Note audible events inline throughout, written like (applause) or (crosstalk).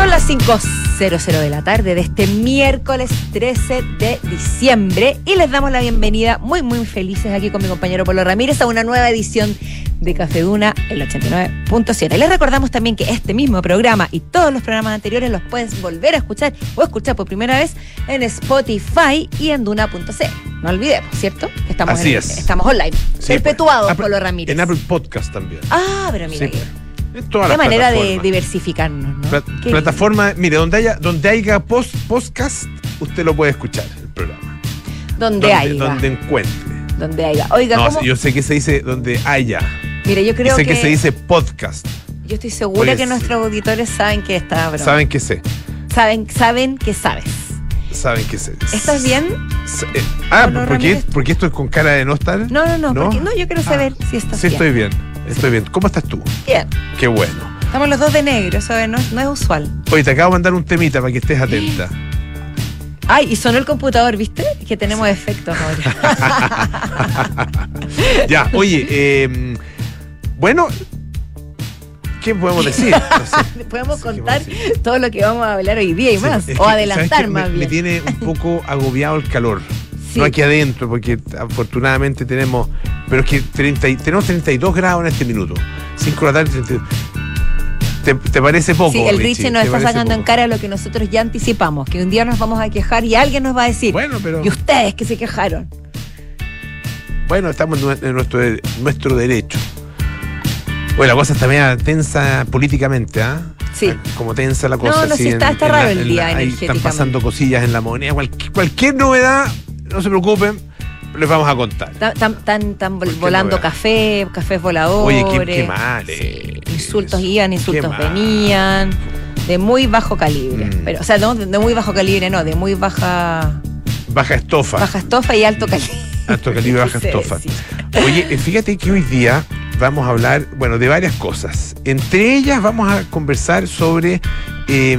Son las 5.00 de la tarde de este miércoles 13 de diciembre y les damos la bienvenida muy muy felices aquí con mi compañero Polo Ramírez a una nueva edición de Café Duna, el 89.7. Les recordamos también que este mismo programa y todos los programas anteriores los puedes volver a escuchar o escuchar por primera vez en Spotify y en Duna.c. No olvidemos, ¿cierto? Estamos, Así en- es. estamos online. Sí, Perpetuados, pues. Polo Ramírez. En Apple Podcast también. Ah, pero mira, Sí, En todas qué manera de diversificarnos, ¿no? Pla- Qué plataforma, mire, donde haya, donde haya post, podcast, usted lo puede escuchar, el programa. Donde haya. Donde encuentre. Donde haya. Oiga, No, ¿cómo? yo sé que se dice donde haya. Mire, yo creo sé que, que, se dice podcast. yo estoy segura Pues, que nuestros auditores saben que está broma. Saben que sé. Saben, saben que sabes. Saben que sé. ¿Estás bien? S- eh, ah, ¿por qué, Ramírez? ¿por qué estoy con cara de no estar? No, no, no. ¿No? porque- no yo quiero saber si estás Sí, bien. estoy bien. Estoy bien. ¿Cómo estás tú? Bien. Qué bueno. Estamos los dos de negro, eso no, no es usual. Oye, te acabo de mandar un temita para que estés atenta. (gasps) Ay, y sonó el computador, ¿viste? Que tenemos efectos ahora. (laughs) ya, oye, eh, bueno, ¿qué podemos decir? No sé. (laughs) Podemos Sí, ¿qué contar todo lo que vamos a hablar hoy día y Sí, más. o que, adelantar ¿sabes qué? más me, me bien. tiene un poco (laughs) agobiado el calor. Sí. No aquí adentro, porque afortunadamente tenemos. Pero es que 30 y- tenemos 32 grados en este minuto. 5 de la tarde, 32. ¿Te, te parece poco? Sí, el Richie? Nos ¿Te está sacando en cara lo que nosotros ya anticipamos, que un día nos vamos a quejar y alguien nos va a decir, Bueno, pero. y ustedes que se quejaron. Bueno, estamos en nue- en nuestro, nuestro derecho. Bueno, la cosa está media tensa políticamente, ¿ah? Sí. Como tensa la cosa. No, no, sí, está- está en raro la- el día la- ahí Están pasando cosillas en la moneda. Cualquier novedad, no se preocupen, les vamos a contar. Tan, tan, tan, tan vol- ¿Por qué volando no? café, cafés voladores. Oye, qué- qué mal Sí, Insultos iban, insultos venían. De muy bajo calibre. Mm. Pero, o sea, no, de muy bajo calibre, no, de muy baja, Baja estofa. baja estofa y alto calibre. Alto calibre, baja (laughs) estofa. sí. Oye, eh, fíjate que hoy día vamos a hablar, bueno, de varias cosas. Entre ellas vamos a conversar sobre eh,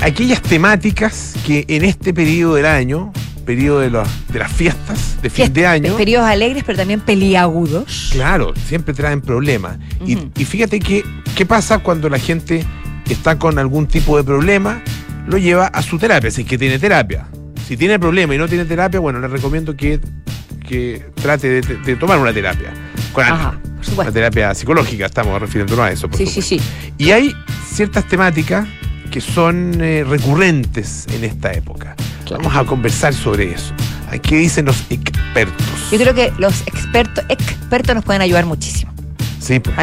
aquellas temáticas que en este periodo del año, periodo de, los- de las fiestas de fin Fiesta- de año, Periodos alegres, pero también peliagudos. claro, siempre traen problemas. Y- y, fíjate que, qué pasa cuando la gente está con algún tipo de problema, lo lleva a su terapia, si es que tiene terapia. Si tiene problema y no tiene terapia, bueno, le recomiendo que, que trate de, de tomar una terapia. Con. Ajá, por Una supuesto. terapia psicológica, estamos refiriéndonos a eso. Por Sí, sí, sí. Y hay ciertas temáticas que son eh, recurrentes en esta época. Vamos a conversar sobre eso. ¿A ¿Qué dicen los expertos? Yo creo que los expertos, expertos nos pueden ayudar muchísimo Sí, pues.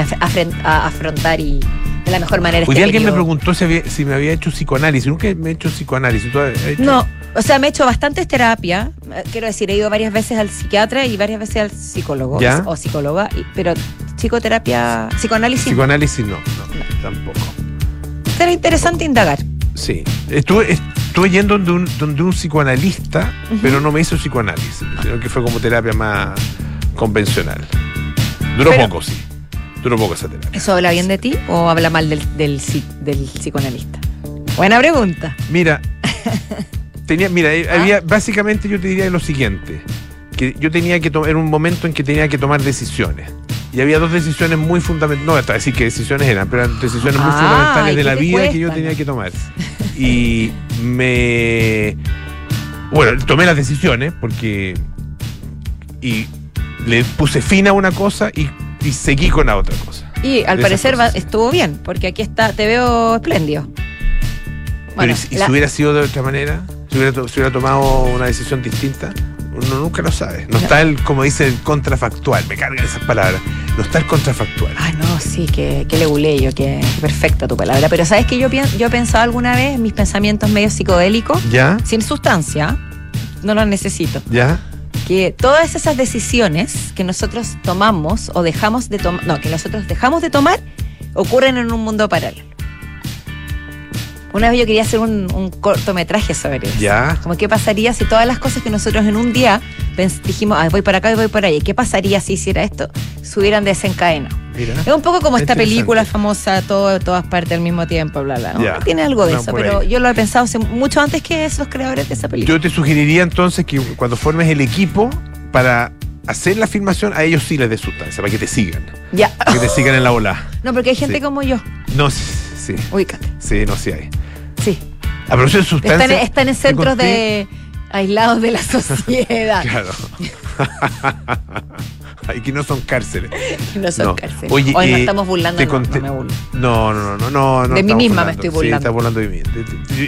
a, afrontar y de la mejor manera Hoy este alguien me preguntó si, había- si me había hecho psicoanálisis. Nunca me he hecho psicoanálisis. ¿Tú has hecho? No, o sea, me he hecho bastantes terapias. eh, Quiero decir, he ido varias veces al psiquiatra y varias veces al psicólogo ¿Ya? o psicóloga, pero psicoterapia, psicoanálisis. Psicoanálisis no, no, tampoco. Será interesante indagar. Sí. Estuve, estuve yendo donde un, donde un psicoanalista, pero no me hizo psicoanálisis, sino que fue como terapia más convencional. Duró Pero- poco, sí. Duró poco esa terapia. ¿Eso habla bien de ti o habla mal del, del, del psicoanalista? Buena pregunta. Mira, (laughs) tenía, mira, eh, ¿Ah? había, básicamente yo te diría lo siguiente, que yo tenía que tomar, era un momento en que tenía que tomar decisiones. Y había dos decisiones muy fundamentales, no hasta decir qué decisiones eran, pero eran decisiones muy Ah, fundamentales ¿y de la vida que yo tenía que tomar. (laughs) Y me... Bueno, tomé las decisiones porque... Y le puse fin a una cosa y, y seguí con la otra cosa. Y al parecer va- estuvo bien, porque aquí está, te veo espléndido. Bueno, Pero ¿y si- y la- si hubiera sido de otra manera? Si hubiera, to- si hubiera tomado una decisión distinta, uno nunca lo sabe. No, No. está el, como dice, el contrafactual. Me cargan esas palabras. No está el contrafactual. Ah, no, sí, que, que leguleyo, que perfecta tu palabra. Pero ¿sabes que yo, yo he pensado alguna vez en mis pensamientos medio psicodélicos, ¿Ya? sin sustancia, no los necesito, ¿Ya? que todas esas decisiones que nosotros tomamos o dejamos de tomar, no, que nosotros dejamos de tomar, ocurren en un mundo paralelo. Una vez yo quería hacer un, un cortometraje sobre eso. ¿Ya? Como qué pasaría si todas las cosas que nosotros en un día dijimos, "Ay, voy para acá y voy para allá. ¿Y qué pasaría si hiciera esto? Se hubieran desencadenado. Mira. Es un poco como esta película famosa, todo, todas partes al mismo tiempo, bla, bla. Tiene algo de No, eso, pero ahí. yo lo he pensado mucho antes que esos creadores de esa película. Yo te sugeriría entonces que cuando formes el equipo para hacer la filmación, a ellos sí les des sustancia, para que te sigan. ya. Que te sigan en la ola. (laughs) No, porque hay gente Sí. como yo. No, sí. Ubícate. Sí, no, sí hay. Sí. A propósito de sustancias. Están, están en centros de aislados de la (laughs) sociedad. Claro. (laughs) y que no son cárceles. No son No. cárceles. Oye, Hoy no eh, estamos burlando, te no, no me burlo. No, no, no, no, no. De mí misma me burlando. estoy Sí, burlando. estás burlando de mí.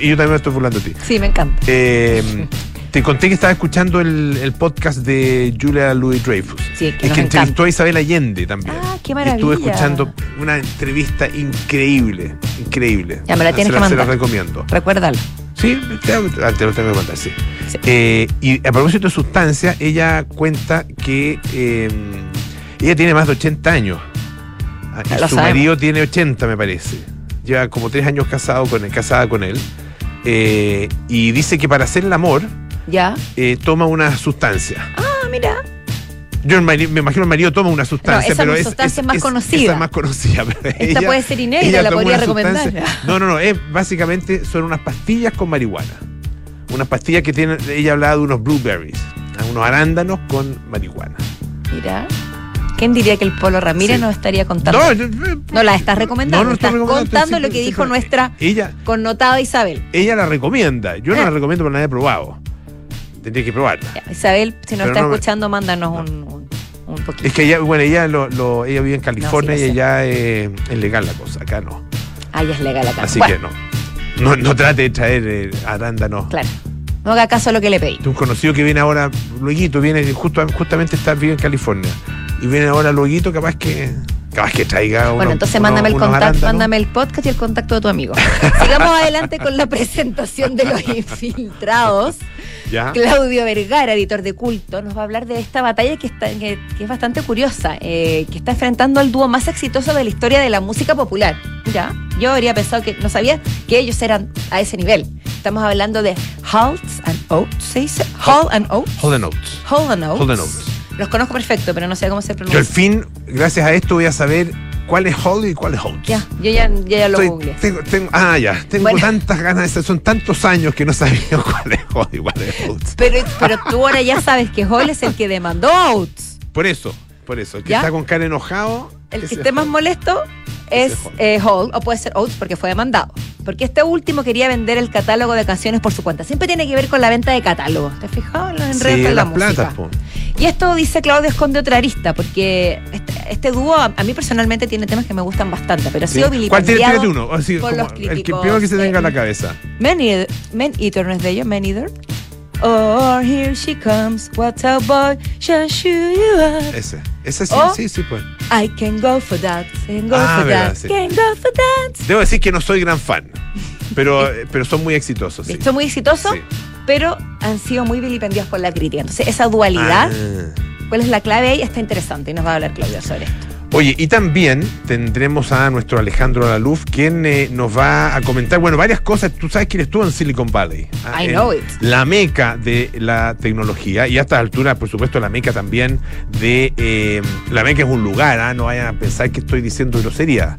Y yo también me estoy burlando de ti. Sí, me encanta. Eh, (laughs) te conté que estaba escuchando el, el podcast de Julia Louis Dreyfus. Sí, que Es que entrevistó encanta. a Isabel Allende también. Ah, qué Estuve maravilla. escuchando una entrevista increíble, increíble. Ya, me la tienes Se que Se la mandar. recomiendo. Recuérdalo. Sí, te, ah, lo tengo que contar, sí. Sí. Eh, y a propósito de sustancia, ella cuenta que eh, ella tiene más de 80 años. Ah, y Ya lo su sabemos. marido tiene 80, me parece. Lleva como tres años casado con él, casada con él. Eh, y dice que para hacer el amor ¿Ya? eh, toma una sustancia. Ah, mira. Yo me imagino el marido toma una sustancia, esa pero es, sustancia es más Esa conocida. es más conocida. pero Esta ella- puede ser inédita, la podría recomendar. No, no, no. Es, básicamente son unas pastillas con marihuana. Unas pastillas que tienen. Ella hablaba de unos blueberries, ah, unos arándanos con marihuana. Mira. ¿Quién diría que el Polo Ramírez Sí. nos estaría contando? No, yo- No la estás recomendando, No, no estás recomendando, contando lo que dijo nuestra Ella, connotada Isabel. ella la recomienda. Yo no Ah. la recomiendo porque la he probado. Tendría que probarla. Isabel, si nos Pero está no me- escuchando, mándanos un, un, un poquito. Es que ella, bueno, ella, lo, lo- ella vive en California sí, lo y sé. allá eh, es legal la cosa. Acá no. Ah, ya es legal acá. Así Bueno, que no. no. No trate de traer eh, arándanos. Claro. No haga caso a lo que le pedí. Un conocido que viene ahora, luego viene justo, justamente está vive en California. Y viene ahora luego, capaz que capaz que traiga Bueno, entonces unos- mándame el unos contacto, arándanos. mándame el podcast y el contacto de tu amigo. (laughs) Sigamos adelante con la (laughs) presentación de los infiltrados. ¿Ya? Claudio Vergara, editor de culto, nos va a hablar de esta batalla que, está, que, que es bastante curiosa, eh, que está enfrentando al dúo más exitoso de la historia de la música popular. Ya, yo habría pensado que no sabía que ellos eran a ese nivel. Estamos hablando de Halts and Oates, ¿se dice? Hall and Oates. Hold the notes. Hall and Oates. Hold the notes. Los conozco perfecto, pero no sé cómo se Yo al pronuncia. fin, gracias a esto, voy a saber cuál es Holly y cuál es Oates. Ya, yo ya, yo ya lo Estoy- googleé. tengo, tengo- ah, ya. Tengo Bueno. tantas ganas de saber, son tantos años que no sabía (laughs) cuál es Holly y cuál es Oates. Pero, pero tú ahora ya sabes que Hall es el que demandó a. Por eso, por eso. El que ¿Ya? está con cara enojado. El que esté es más molesto es es Hall. eh, Hall, o puede ser Oates porque fue demandado. Porque este último quería vender el catálogo de canciones por su cuenta. Siempre tiene que ver con la venta de catálogos. ¿Te has fijado en los enredos Sí, de la las música? platas, po. Y esto, dice Claudio, esconde otra arista, porque este, este dúo a, a mí personalmente tiene temas que me gustan bastante, pero ha sido Sí. ¿Cuál uno. Así, por los el que críticos, primero que se tenga en la cabeza. Man Eater, Man Eater, ¿no es de ellos? Man Eater. Oh, here she comes, what a boy shall show you up. Ese. Ese sí, O- sí, sí, pues. I can go for that, can go Ah, for verdad, that, sí. can go for that. Debo decir que no soy gran fan, pero, pero son muy exitosos. Sí. Son muy exitosos, Sí. pero han sido muy vilipendiados por la crítica. Entonces, esa dualidad, Ah. ¿cuál es la clave ahí? Está interesante y nos va a hablar Claudio sobre esto. Oye, y también tendremos a nuestro Alejandro Laluf, quien eh, nos va a comentar, bueno, varias cosas. Tú sabes que él estuvo en Silicon Valley. ah, I know it. La meca de la tecnología. Y a estas alturas, por supuesto, la meca también de... eh, la meca es un lugar, ah, no vayan a pensar que estoy diciendo grosería.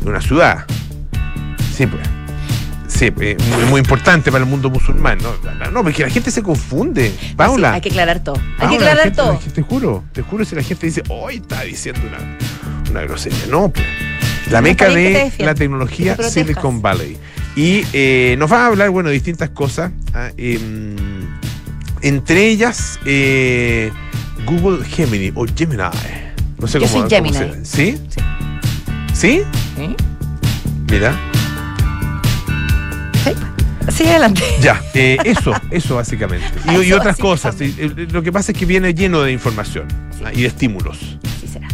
Es una ciudad. Sí, pues. Sí, eh, muy, muy importante para el mundo musulmán. No, no porque la gente se confunde. Paula. Sí, hay que aclarar todo. Hay que la aclarar gente- todo. gente- te juro, te juro si la gente dice, hoy está diciendo una, una grosería. No, pues. La meca te de la tecnología te. Silicon Valley. Y eh, nos va a hablar, bueno, de distintas cosas. ah, em, entre ellas, eh, Google Gemini o Gemini. No sé Yo cómo, soy cómo Gemini. se- ¿Sí? Sí. ¿Sí? ¿Sí? Mira. Sí. Sigue adelante. Ya, eh, eso, eso básicamente. Y, otras cosas. sí. Eh, Lo que pasa es que viene lleno de información Sí. ah, y de estímulos. Así será.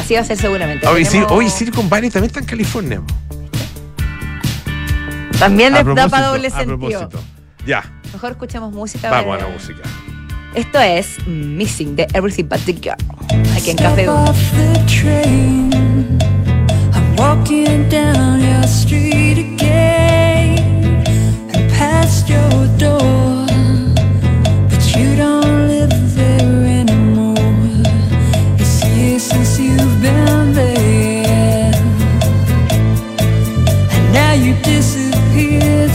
Así va a ser seguramente. Hoy, sí, Tenemos- hoy Silicon Valley también está en California. También A da para doble a sentido. propósito. Ya, Mejor escuchemos música. vamos a la música. Esto es Missing de Everything But the Girl. Aquí en Café Duna. Past your door, but you don't live there anymore. It's years since you've been there, and now you disappeared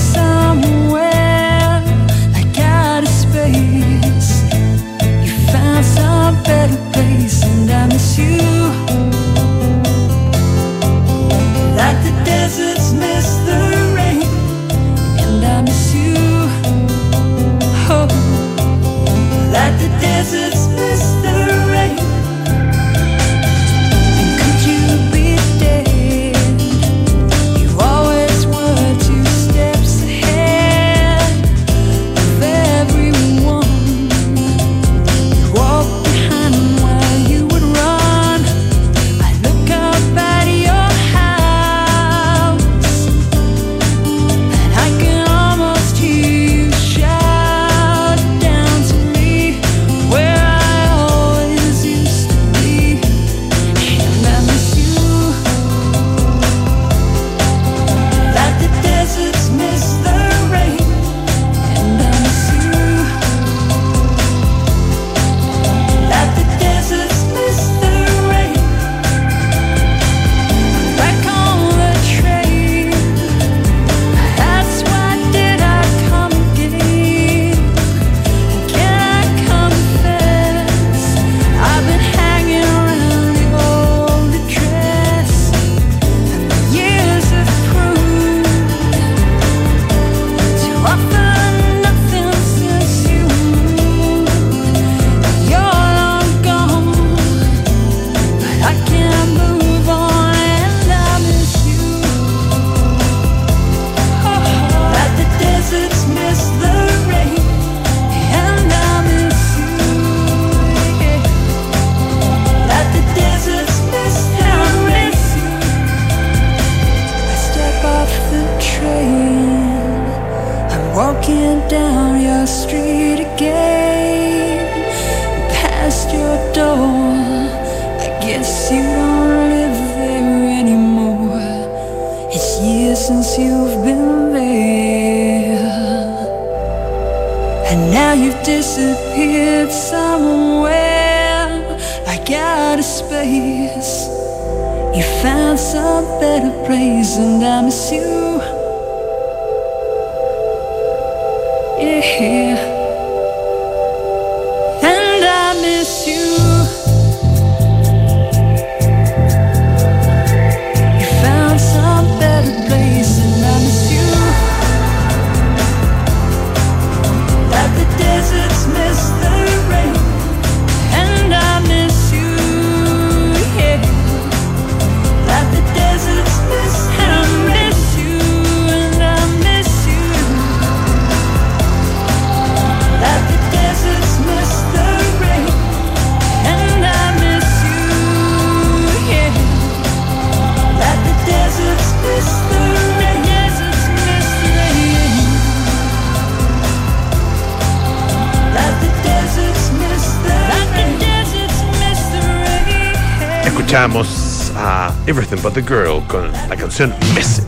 Escuchamos a Everything But the Girl con la canción Missing.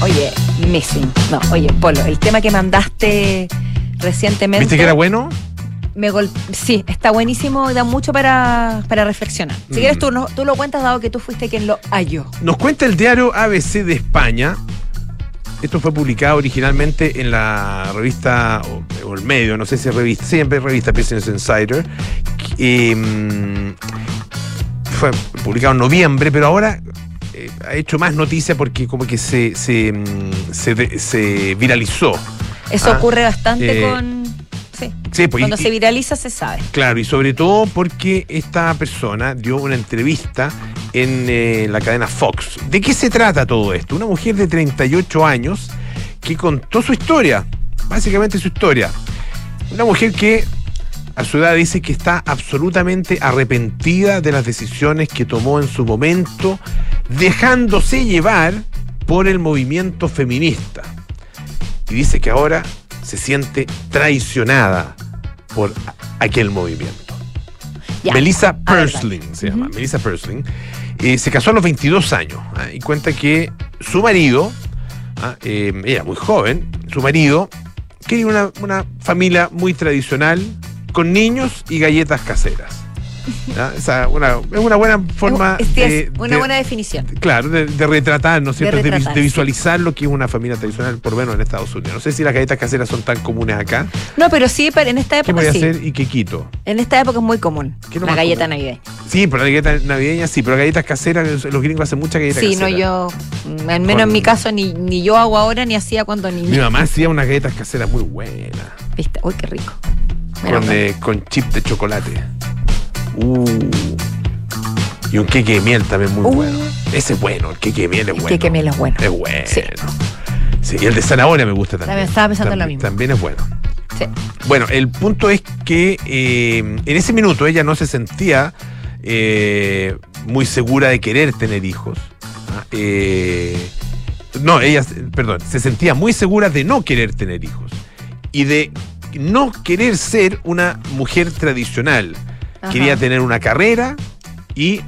Oye, Missing. No, oye, Polo, el tema que mandaste recientemente. ¿Viste que era bueno? me gol- sí, está buenísimo y da mucho para, para reflexionar. Si Mm. quieres, tú, no- tú lo cuentas dado que tú fuiste quien lo halló. Nos cuenta el diario ABC de España. Esto fue publicado originalmente en la revista, o, o el medio, no sé si es revista, siempre revista Business Insider. mm, fue publicado en noviembre, pero ahora eh, ha hecho más noticia porque como que se, se, mm, se viralizó. Eso Ah, ocurre bastante eh, con. Sí. Sí, pues, Cuando y- se viraliza se sabe. Claro, y sobre todo porque esta persona dio una entrevista en eh, la cadena Fox. ¿De qué se trata todo esto? Una mujer de 38 años que contó su historia, básicamente su historia. Una mujer que a su edad dice que está absolutamente arrepentida de las decisiones que tomó en su momento, dejándose llevar por el movimiento feminista. Y dice que ahora se siente traicionada por aquel movimiento. Melissa Persling se llama. Melissa Persling. eh, se casó a los 22 años ah, y cuenta que su marido, ah, eh, ella muy joven, su marido quería una, una familia muy tradicional con niños y galletas caseras. ¿ya? Esa, una- es una buena forma Es- es de, una de- buena definición. Claro, de, de retratar, ¿no es cierto? De, sí. visualizar lo que es una familia tradicional, por lo menos en Estados Unidos. No sé si las galletas caseras son tan comunes acá. No, pero sí, pero en esta ¿Qué época voy a sí. hacer y qué quito? En esta época es muy común. ¿Qué La galleta común? navideña. Sí, pero la galleta navideña sí, pero galletas caseras, los gringos hacen muchas galletas Sí, no caseras. yo. mm, Al menos Con- en mi caso, ni, ni yo hago ahora ni hacía cuando Mi niña. mamá hacía unas galletas caseras muy buenas, ¿Viste? Uy, qué rico. Con, mal. eh, con chip de chocolate. Uh. Y un queque de miel también muy Uh. bueno. Ese es bueno, el queque de miel es El bueno. queque de miel es bueno. Es bueno. Sí. Sí. y el de zanahoria me gusta también. También estaba pensando en lo También- mismo. También es bueno. Sí. Bueno, el punto es que eh, en ese minuto ella no se sentía eh, muy segura de querer tener hijos. Ah, eh, no, ella, perdón, se sentía muy segura de no querer tener hijos y de no querer ser una mujer tradicional. Ajá. Quería tener una carrera y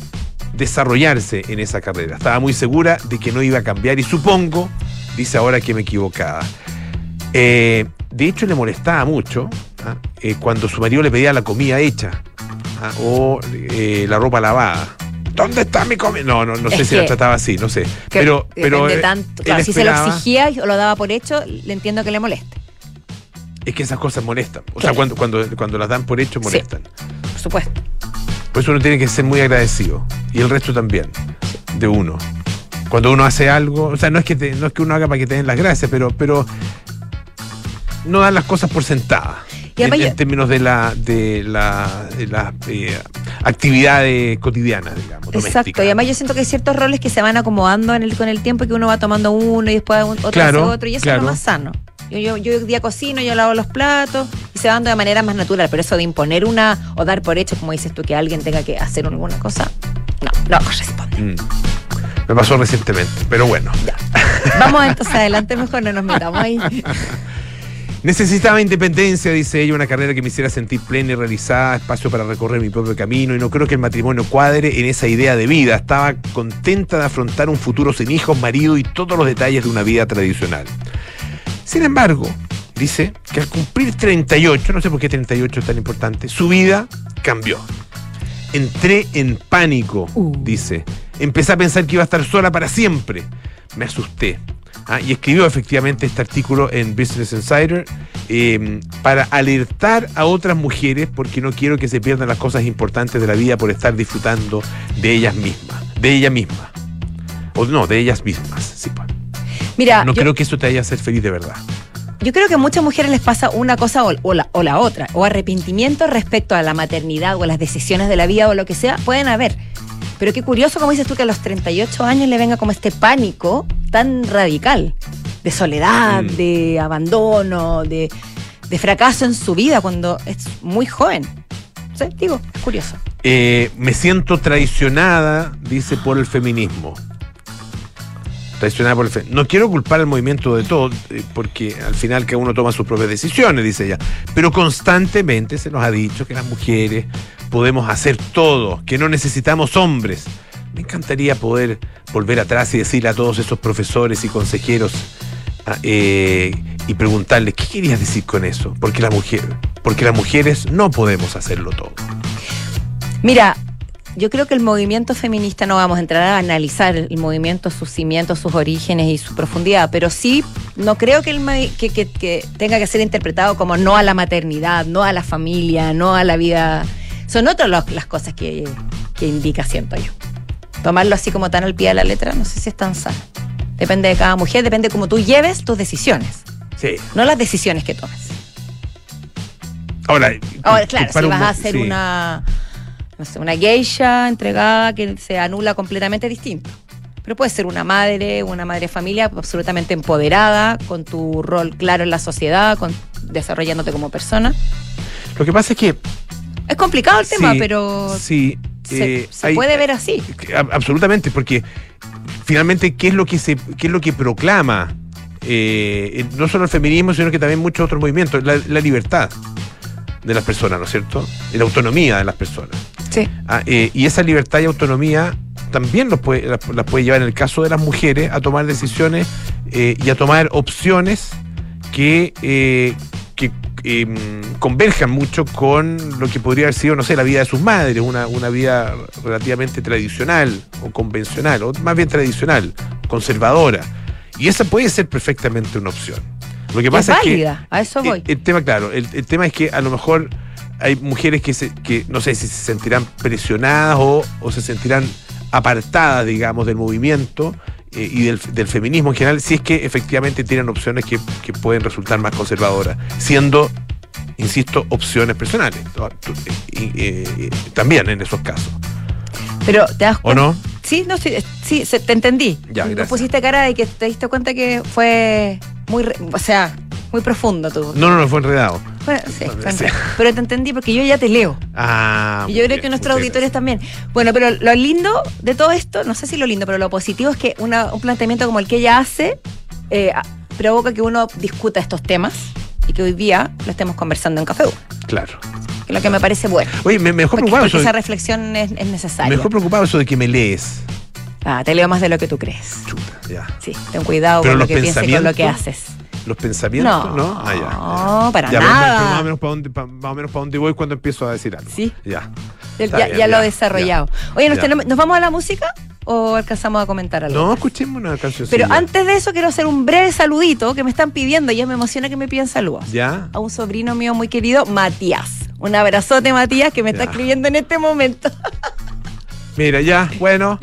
desarrollarse en esa carrera. Estaba muy segura de que no iba a cambiar y supongo, dice ahora que me equivocaba. Eh, de hecho, le molestaba mucho ¿ah? eh, cuando su marido le pedía la comida hecha ¿ah? o eh, la ropa lavada. ¿Dónde está mi comida? No, no, no sé Es si la trataba así, no sé. Que pero, pero tanto. Claro, si se lo exigía o lo daba por hecho, le entiendo que le moleste. Es que esas cosas molestan. O sea, cuando, cuando, cuando las dan por hecho, molestan. Por supuesto. Por eso uno tiene que ser muy agradecido. Y el resto también. De uno. Cuando uno hace algo. O sea, no es que, te- no es que uno haga para que te den las gracias, pero, pero no dan las cosas por sentadas. Y En, en términos de la de la, de las eh, actividades cotidianas, digamos. Exacto. Y además yo siento que hay ciertos roles que se van acomodando en el, con el tiempo y que uno va tomando uno y después otro Claro, hace otro. Y eso claro. es lo más sano. Yo, yo, yo día cocino, yo lavo los platos y se va dando de manera más natural. Pero eso de imponer una o dar por hecho, como dices tú, que alguien tenga que hacer alguna cosa, no, no corresponde. Mm. Me pasó recientemente, pero bueno. Ya. Vamos entonces adelante, mejor no nos metamos ahí. (laughs) Necesitaba independencia, dice ella, una carrera que me hiciera sentir plena y realizada, espacio para recorrer mi propio camino y no creo que el matrimonio cuadre en esa idea de vida. Estaba contenta de afrontar un futuro sin hijos, marido y todos los detalles de una vida tradicional. Sin embargo, dice que al cumplir 38, no sé por qué 38 es tan importante, su vida cambió. Entré en pánico, Uh. dice. Empecé a pensar que iba a estar sola para siempre. Me asusté. Ah, y escribió efectivamente este artículo en Business Insider eh, para alertar a otras mujeres porque no quiero que se pierdan las cosas importantes de la vida por estar disfrutando de ellas mismas, de ella misma. O no, de ellas mismas. sí, pues. Mira, no yo, creo que eso te haya hacer feliz de verdad. yo creo que a muchas mujeres les pasa una cosa o, o la, o la otra, o arrepentimiento respecto a la maternidad o a las decisiones de la vida o lo que sea, pueden haber. Pero qué curioso, como dices tú, que a los 38 años le venga como este pánico tan radical de soledad, Mm. de abandono, de, de fracaso en su vida cuando es muy joven. Sí, digo, es curioso. Eh, me siento traicionada, dice, por el feminismo. Traicionada por el feminismo. No quiero culpar al movimiento de todo, eh, porque al final cada uno toma sus propias decisiones, dice ella. Pero constantemente se nos ha dicho que las mujeres podemos hacer todo, que no necesitamos hombres. Me encantaría poder volver atrás y decirle a todos esos profesores y consejeros ah, eh, y preguntarles, ¿qué querías decir con eso? Porque, la mujer, porque las mujeres no podemos hacerlo todo. Mira, yo creo que el movimiento feminista no vamos a entrar a analizar el movimiento, sus cimientos, sus orígenes y su profundidad, pero sí no creo que, el, que, que- que tenga que ser interpretado como no a la maternidad, no a la familia, no a la vida. Son otras las cosas que, que indica, siento yo. Tomarlo así como tan al pie de la letra, no sé si es tan sano. Depende de cada mujer, depende de cómo tú lleves tus decisiones, Sí. no las decisiones que tomes. Ahora, Ahora, claro, si vas a hacer sí. una, no sé, una geisha entregada que se anula completamente distinto. Pero puede ser una madre, una madre familia absolutamente empoderada, con tu rol claro en la sociedad, con, desarrollándote como persona. Lo que pasa es que. Es complicado el tema, pero Sí. se, eh, se hay- puede ver así. Ab- Absolutamente, porque finalmente, ¿qué es lo que se, qué es lo que proclama? eh, no solo el feminismo, sino que también muchos otros movimientos, la, la libertad de las personas, ¿no es cierto? Y la autonomía de las personas. Sí. Ah, eh, y esa libertad y autonomía también los puede, las, las puede llevar en el caso de las mujeres a tomar decisiones eh, y a tomar opciones que, eh, que eh, converjan mucho con lo que podría haber sido, no sé, la vida de sus madres, una, una vida relativamente tradicional o convencional, o más bien tradicional, conservadora. Y esa puede ser perfectamente una opción. Lo que Es pasa es, que válida, a eso voy. el, el tema, claro, el, el tema es que a lo mejor hay mujeres que, se, que no sé si se sentirán presionadas o, o se sentirán apartadas, digamos, del movimiento eh, y del, del feminismo en general, si es que efectivamente tienen opciones que, que pueden resultar más conservadoras, siendo, insisto, opciones personales. Eh, eh, también en esos casos. Pero te das ¿O cuenta. no? Sí, no, sí, sí, se- te entendí. Ya, Me gracias. pusiste cara de que te diste cuenta que fue muy, o sea, muy profundo tú. No, no, no fue enredado. Fue- sí, fue enredado. Pero te entendí porque yo ya te leo. Ah, Y yo creo bien, que nuestros auditores también. Bueno, pero lo lindo de todo esto, no sé si lo lindo, pero lo positivo es que una- un planteamiento como el que ella hace eh, provoca que uno discuta estos temas y que hoy día lo estemos conversando en Café U. Claro. Lo que me parece bueno. Oye, me, mejor Porque, preocupado porque eso esa reflexión es, es necesaria. mejor preocupado eso de que me lees. Ah, te leo más de lo que tú crees. Chuta, ya. Sí, ten cuidado Pero con lo que piensas y con lo que haces. los pensamientos, No, ¿no? Ah, ya, ya. para Ya, nada. más o menos para dónde, más o menos para dónde voy cuando empiezo a decir algo. Sí. Ya. Ya, bien, lo he desarrollado. Oye, ¿nos, tenemos- ¿nos vamos a la música o alcanzamos a comentar algo? No, escuchemos una canción. Pero antes de eso quiero hacer un breve saludito que me están pidiendo, ya me emociona que me pidan saludos. Ya. A un sobrino mío muy querido, Matías. Un abrazote, Matías, que me está escribiendo en este momento. (laughs) Mira, ya, bueno.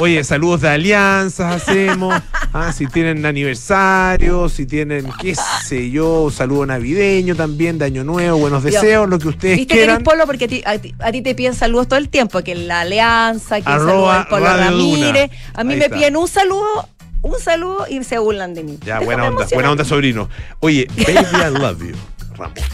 Oye, saludos de alianzas hacemos. (laughs) Ah, si tienen aniversario, si tienen, qué sé yo, saludo navideño también, de Año Nuevo, buenos deseos, lo que ustedes Viste que eres quieran. polo porque a ti, a ti- a ti te piden saludos todo el tiempo, que la alianza, que el Arroba al polo. Ramírez. A mí Ahí me está. piden un saludo, un saludo y se burlan de mí. Ya, buena onda, buena onda, sobrino. Oye, baby, I love you, Ramones.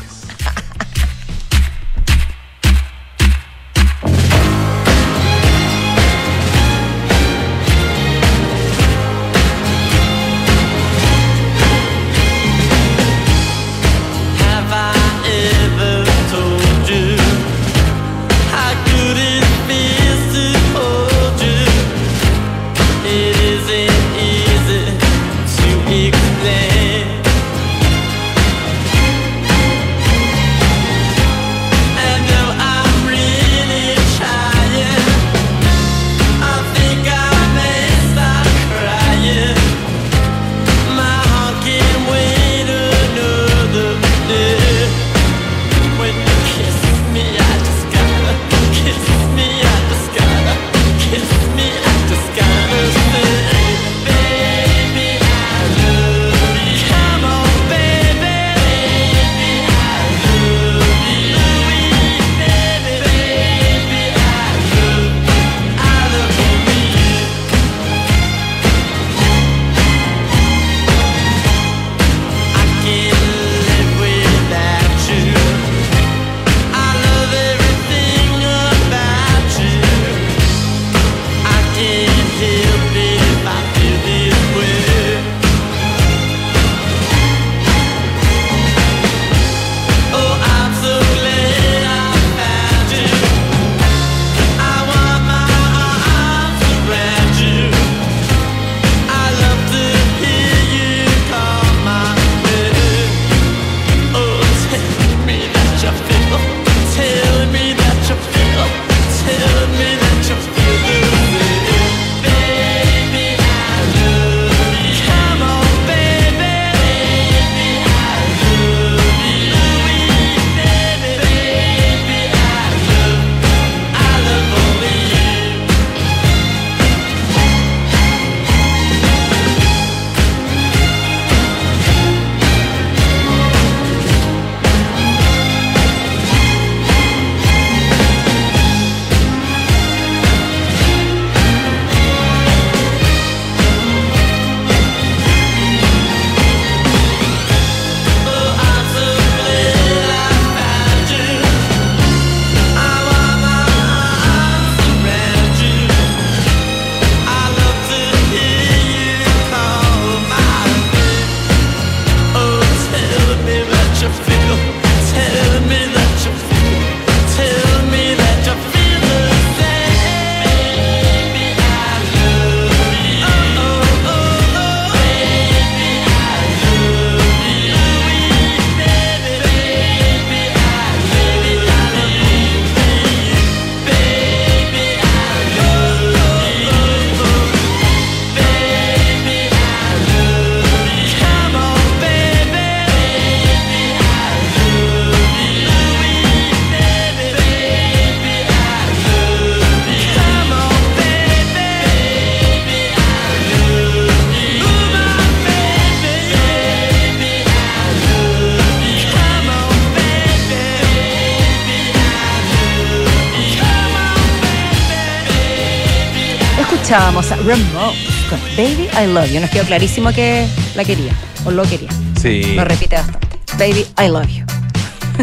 Escuchábamos a Ramones con Baby I Love You. Nos quedó clarísimo que la quería, o lo quería. Sí. Lo repite bastante. Baby I Love You.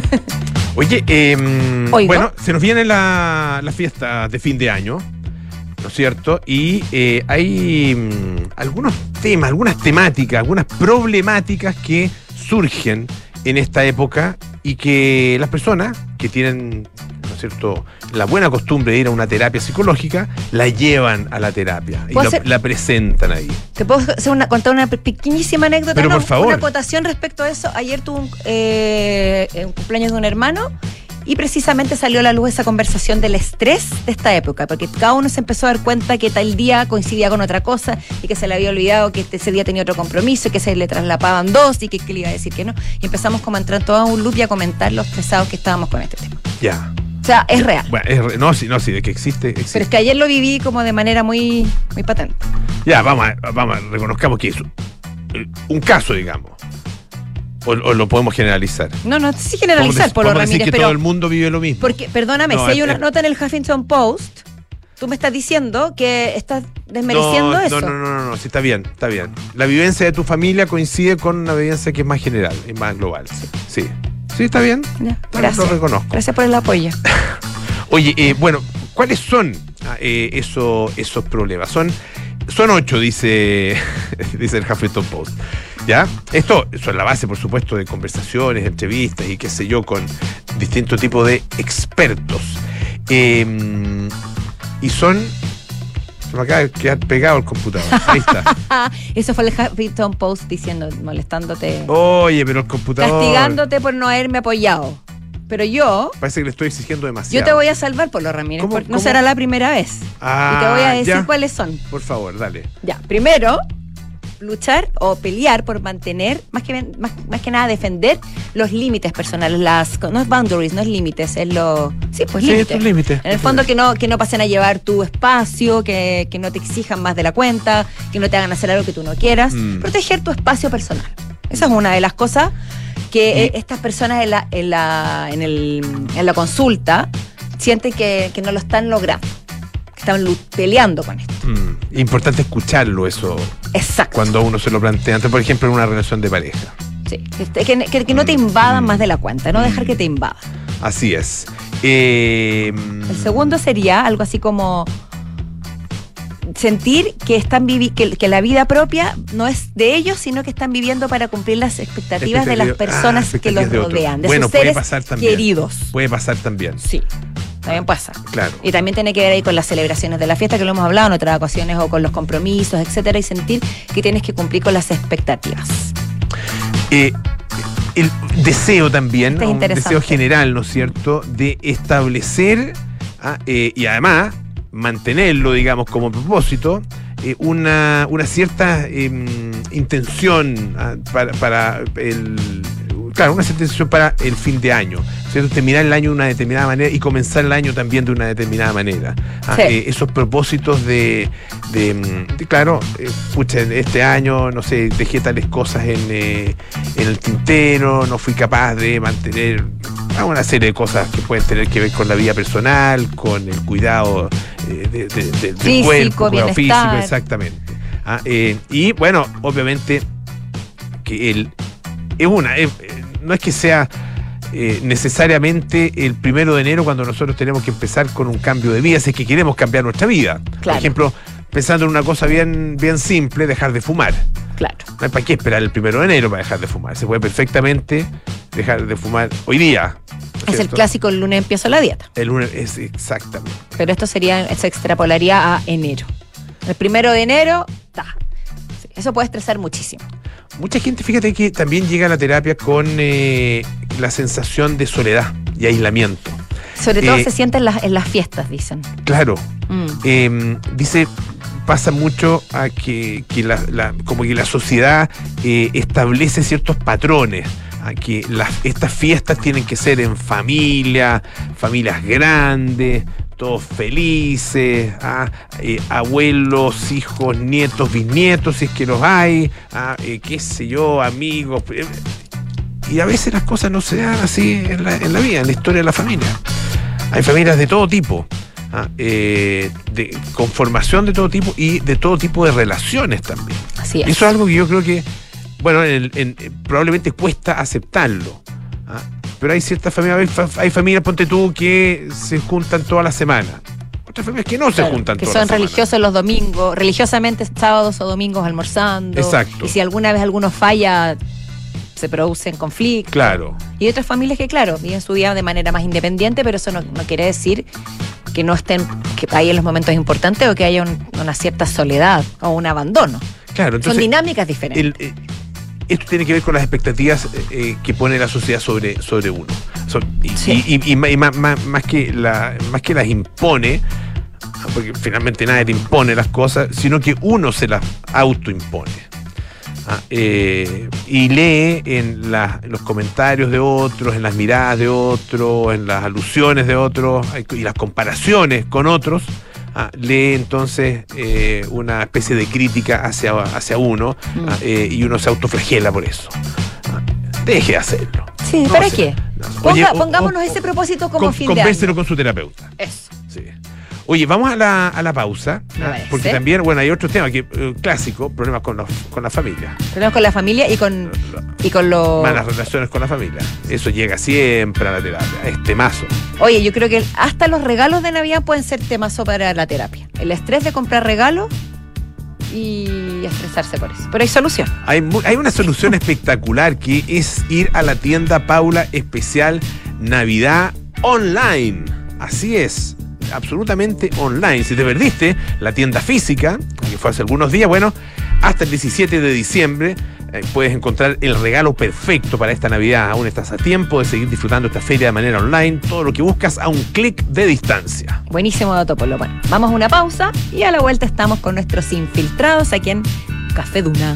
(laughs) Oye, em, bueno, se nos vienen la- las fiestas de fin de año, ¿no es cierto? Y eh, hay mm, algunos temas, algunas temáticas, algunas problemáticas que surgen en esta época y que las personas que tienen, ¿no es cierto?, la buena costumbre de ir a una terapia psicológica, la llevan a la terapia y ¿Puedo lo- hacer- la presentan ahí. ¿Te puedo hacer una, contar una pe- pequeñísima anécdota? Pero No, por favor. Una acotación respecto a eso. Ayer tuve un, eh, un cumpleaños de un hermano y precisamente salió a la luz esa conversación del estrés de esta época, porque cada uno se empezó a dar cuenta que tal día coincidía con otra cosa y que se le había olvidado que este- ese día tenía otro compromiso y que se le traslapaban dos y que, que le iba a decir que no. Y empezamos como a entrar todo a un loop y a comentar los estresados que estábamos con este tema. Ya. O sea, es real. Bueno, es re- no, sí, no, sí, de que existe, existe. Pero es que ayer lo viví como de manera muy, muy patente. Ya, vamos a, vamos a reconozcamos que es un caso, digamos. O, o lo podemos generalizar. No, no, sí generalizar, podemos decir Ramírez, que pero... todo el mundo vive lo mismo. Porque, perdóname, No, si hay es- una es- nota en el Huffington Post, tú me estás diciendo que estás desmereciendo no, eso. No, no, no, no, no, sí, está bien, está bien. La vivencia de tu familia coincide con una vivencia que es más general y más global. Sí, sí, Sí, está bien. Ya, gracias. Lo reconozco. Gracias por el apoyo. (laughs) Oye, eh, bueno, ¿cuáles son ah, eh, eso- esos problemas? Son, son ocho, dice, (laughs) dice el Huffington Post. ¿Ya? Esto son la base, por supuesto, de conversaciones, entrevistas y qué sé yo, con distintos tipos de expertos. Eh, y son. Se me acaba de quedar pegado el computador. Ahí está. (laughs) Eso fue el Huffington Post diciendo, molestándote, Oye, pero el computador. castigándote por no haberme apoyado. Pero yo, Parece que le estoy exigiendo demasiado. yo te voy a salvar por los Ramírez, ¿Cómo- porque no será la primera vez. Ah, y te voy a decir ya. cuáles son. Por favor, dale. Ya, primero, luchar o pelear por mantener, más que, más, más que nada defender los límites personales, las no es boundaries, no es límites, es lo sí, pues Sí, límites. tus límites. En el fondo que no, que no pasen a llevar tu espacio, que, que no te exijan más de la cuenta, que no te hagan hacer algo que tú no quieras. Mm. Proteger tu espacio personal. Esa es una de las cosas que Y- eh, estas personas en la, en la, en el, en la consulta sienten que, que no lo están logrando, que están peleando con esto. Importante escucharlo eso Exacto. cuando uno se lo plantea, antes, por ejemplo, en una relación de pareja. Sí, que, que- no te invadan Mm. más de la cuenta, no dejar que te invadan. Así es. Eh, El segundo sería algo así como sentir que están vivi que, que la vida propia no es de ellos, sino que están viviendo para cumplir las expectativas de las personas ah, que los rodean, de Bueno, sus puede seres pasar también. queridos. Puede pasar también. Sí, también pasa. Claro. Y también tiene que ver ahí con las celebraciones de la fiesta, que lo hemos hablado en otras ocasiones, o con los compromisos, etcétera, y sentir que tienes que cumplir con las expectativas. Eh, el deseo también, Este es un deseo general, ¿no es cierto?, de establecer ah, eh, y además mantenerlo, digamos, como propósito, eh, una, una cierta em, intención ah, para, para el. Claro, una intención para el fin de año, ¿cierto? Terminar el año de una determinada manera y comenzar el año también de una determinada manera. Ah, Sí. eh, esos propósitos de, de, mm, de, claro, eh, este año, no sé, dejé tales cosas en, eh, en el tintero, no fui capaz de mantener ah, una serie de cosas que pueden tener que ver con la vida personal, con el cuidado eh, de- de- de- del Físico, cuerpo, cuidado físico, exactamente. Ah, eh, y bueno, obviamente que el, es una, es- no es que sea eh, necesariamente el primero de enero cuando nosotros tenemos que empezar con un cambio de vida, si es que queremos cambiar nuestra vida. Por ejemplo, pensando en una cosa bien, bien simple, dejar de fumar. Claro. No hay para qué esperar el primero de enero para dejar de fumar. Se puede perfectamente dejar de fumar hoy día. ¿no Es el clásico el lunes empiezo la dieta. El lunes es exactamente. Pero esto sería, se extrapolaría a enero. El primero de enero, ta. Sí, eso puede estresar muchísimo. Mucha gente, fíjate que también llega a la terapia con eh, la sensación de soledad y aislamiento. Sobre todo Eh, se siente en las, en las fiestas, dicen. Claro, Mm. eh, dice pasa mucho a que, que la, la- como que la sociedad eh, establece ciertos patrones a que las, estas fiestas tienen que ser en familia familias grandes todos felices ah, eh, abuelos hijos nietos bisnietos si es que los hay ah, eh, qué sé yo amigos eh, y a veces las cosas no se dan así en la, en la vida en la historia de la familia hay familias de todo tipo. ah, eh, de, con formación de todo tipo y de todo tipo de relaciones también. Así es. Y eso es algo que yo creo que, bueno, en- en- probablemente cuesta aceptarlo. ¿ah? Pero hay ciertas familias, hay, fa- hay familias, ponte tú, que se juntan toda la semana. Otras familias que no se juntan que toda son la semana. religiosos los domingos, religiosamente sábados o domingos almorzando. Exacto. Y si alguna vez alguno falla, se producen conflictos. Claro. Y hay otras familias que, claro, viven su día de manera más independiente, pero eso no, no quiere decir que no estén, que hay en los momentos importantes o que haya un- una cierta soledad o un abandono. Claro, Son dinámicas diferentes. el- eh, esto tiene que ver con las expectativas eh, eh, que pone la sociedad sobre, sobre uno. Y, Sí. y- ma- ma- más, que la, más que las impone, porque finalmente nadie te impone las cosas, sino que uno se las autoimpone. Ah, eh, y lee en, la- en los comentarios de otros, en las miradas de otros, en las alusiones de otros y las comparaciones con otros, ah, lee entonces eh, una especie de crítica hacia, hacia uno Mm. ah, eh, y uno se autoflagela por eso. Ah, deje de hacerlo. sí, no ¿para qué? No. Ponga- Oye, pongámonos o- ese propósito como con- fin de año. convérselo con su terapeuta. Eso. Sí. Oye, vamos a la, a la pausa, ah, porque también, bueno, hay otro tema que eh, clásico, problemas con, los, con la familia. Problemas con la familia y con, y con los... malas relaciones con la familia. Eso llega siempre a la terapia, es temazo. Oye, yo creo que hasta los regalos de Navidad pueden ser temazo para la terapia. El estrés de comprar regalos y estresarse por eso. Pero hay solución. Hay, hay una solución (laughs) espectacular que es ir a la tienda Paula especial Navidad online. Así es, absolutamente online. Si te perdiste la tienda física, que fue hace algunos días, bueno, hasta el 17 de diciembre eh, puedes encontrar el regalo perfecto para esta Navidad. Aún estás a tiempo de seguir disfrutando esta feria de manera online. Todo lo que buscas a un clic de distancia. Buenísimo dato, Polo. Bueno, vamos a una pausa y a la vuelta estamos con nuestros infiltrados aquí en Café Duna.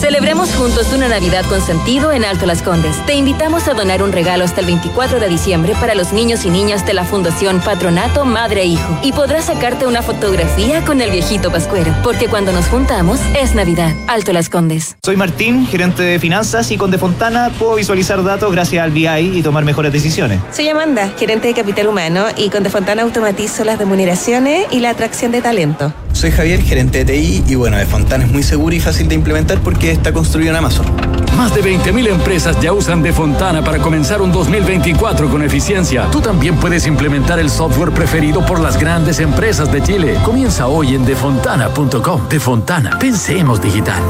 Celebremos juntos una Navidad con sentido en Alto Las Condes. Te invitamos a donar un regalo hasta el 24 de diciembre para los niños y niñas de la Fundación Patronato Madre e Hijo. Y podrás sacarte una fotografía con el viejito Pascuero, porque cuando nos juntamos es Navidad. Alto Las Condes. Soy Martín, gerente de finanzas y con Defontana puedo visualizar datos gracias al BI y tomar mejores decisiones. Soy Amanda, gerente de capital humano y con Defontana automatizo las remuneraciones y la atracción de talento. Soy Javier, gerente de TI y bueno, de Fontana es muy seguro y fácil de implementar porque está construido en Amazon. Más de 20.000 empresas ya usan De Fontana para comenzar un 2024 con eficiencia. Tú también puedes implementar el software preferido por las grandes empresas de Chile. Comienza hoy en defontana.com. De Fontana, pensemos digital.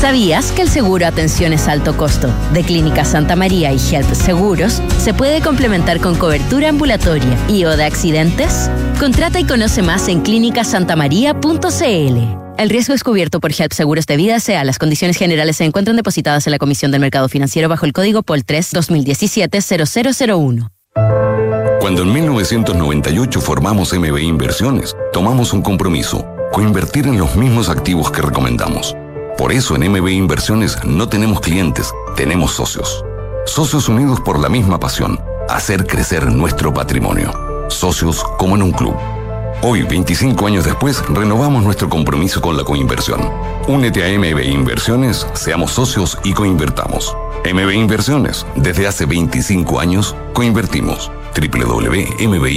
¿Sabías que el seguro Atenciones Alto Costo de Clínica Santa María y Health Seguros se puede complementar con cobertura ambulatoria y o de accidentes? Contrata y conoce más en clínicasantamaría.cl. El riesgo es cubierto por HELP Seguros de Vida SEA. Las condiciones generales se encuentran depositadas en la Comisión del Mercado Financiero bajo el código POL 3 2017-0001. Cuando en 1998 formamos MB Inversiones, tomamos un compromiso, coinvertir en los mismos activos que recomendamos. Por eso en MB Inversiones no tenemos clientes, tenemos socios. Socios unidos por la misma pasión, hacer crecer nuestro patrimonio. Socios como en un club. Hoy, 25 años después, renovamos nuestro compromiso con la coinversión. Únete a MB Inversiones, seamos socios y coinvertamos. MB Inversiones, desde hace 25 años, coinvertimos. www.mbi.cl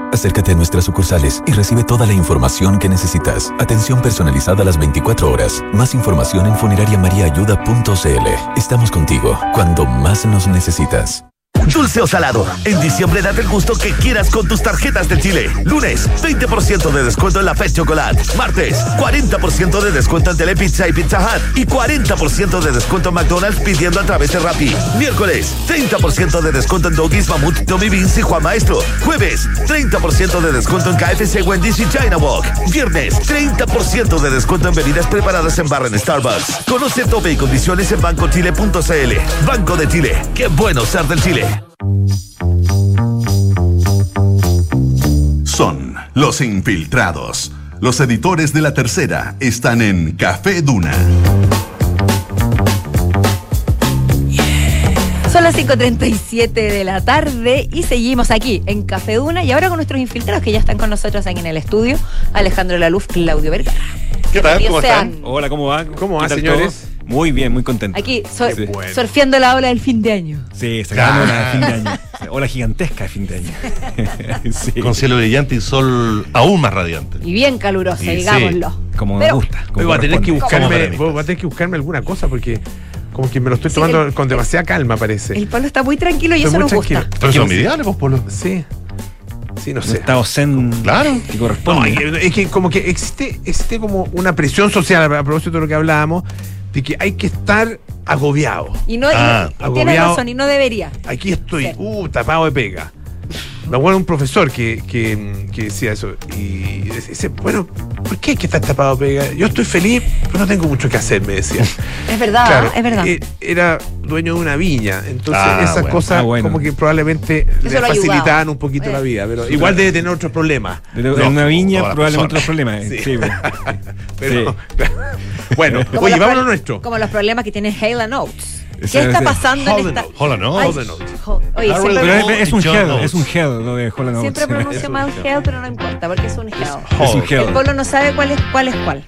Acércate a nuestras sucursales y recibe toda la información que necesitas. Atención personalizada a las 24 horas. Más información en funerariamariaayuda.cl. Estamos contigo cuando más nos necesitas. Dulce o salado. En diciembre date el gusto que quieras con tus tarjetas de Chile. Lunes, 20% de descuento en la Fed Chocolate. Martes, 40% de descuento en Telepizza y Pizza Hut. Y 40% de descuento en McDonald's pidiendo a través de Rappi. Miércoles, 30% de descuento en Doggies, Mamut, Tommy Beans y Juan Maestro. Jueves, 30% de descuento en KFC, Wendy's y China Walk. Viernes, 30% de descuento en bebidas preparadas en barra en Starbucks. Conoce tope y condiciones en bancochile.cl. Banco de Chile. Qué bueno ser del Chile. Son los infiltrados. Los editores de la tercera están en Café Duna. Son las 5.37 de la tarde y seguimos aquí en Café Duna y ahora con nuestros infiltrados que ya están con nosotros aquí en el estudio, Alejandro Laluz, Claudio Vergara. ¿Qué tal? ¿Cómo están? Hola, ¿cómo va? ¿Cómo ¿Qué va, señores? todo? Muy bien, muy contento. Aquí Sí. surfeando la ola del fin de año. Sí, sacando la de fin de año. Ola gigantesca de fin de año. (laughs) Sí. Con cielo brillante y sol aún más radiante. Y bien calurosa, Y sí, digámoslo. Como Pero- nos gusta. Como voy a tener que buscarme, voy a tener que buscarme alguna cosa porque como que me lo estoy tomando con demasiada calma, parece. El Pablo está muy tranquilo y Estoy eso muy nos gusta. tranquilo. Pero son ideales, vos, Polo. Sí. Sí, no sé. estado zen Claro. que No, corresponde. es que- es que como que existe, existe como una presión social, a propósito de lo que hablábamos, de que hay que estar agobiado. Y no, Ah, y- y tienes agobiado. razón, y no debería. Aquí estoy, Sí. uh, tapado de pega. Me acuerdo de un profesor que, que, que decía eso. Y dice, bueno, ¿por qué hay que estar tapado de pega? Yo estoy feliz, pero no tengo mucho que hacer, me decía. (laughs) Es verdad, Claro, es verdad. eh, Era dueño de una viña, entonces Ah, esas bueno. cosas Ah, bueno. como que probablemente Eso le facilitaban un poquito Eh. la vida, pero igual debe tener otros problemas. Pero No, en una viña probablemente personas. problemas. Sí. Sí, pues. (laughs) (laughs) Pero, bueno, oye, vámonos nuestro. Como los problemas que tiene Hale Oates. ¿Qué está pasando en esta. jo- Oye, siempre, es, es un Oates. es un hell lo de Holland Oates. siempre pronuncio mal. Hale, pero no importa, porque es un Hale. Es un El pueblo no sabe cuál es cuál. Es cuál.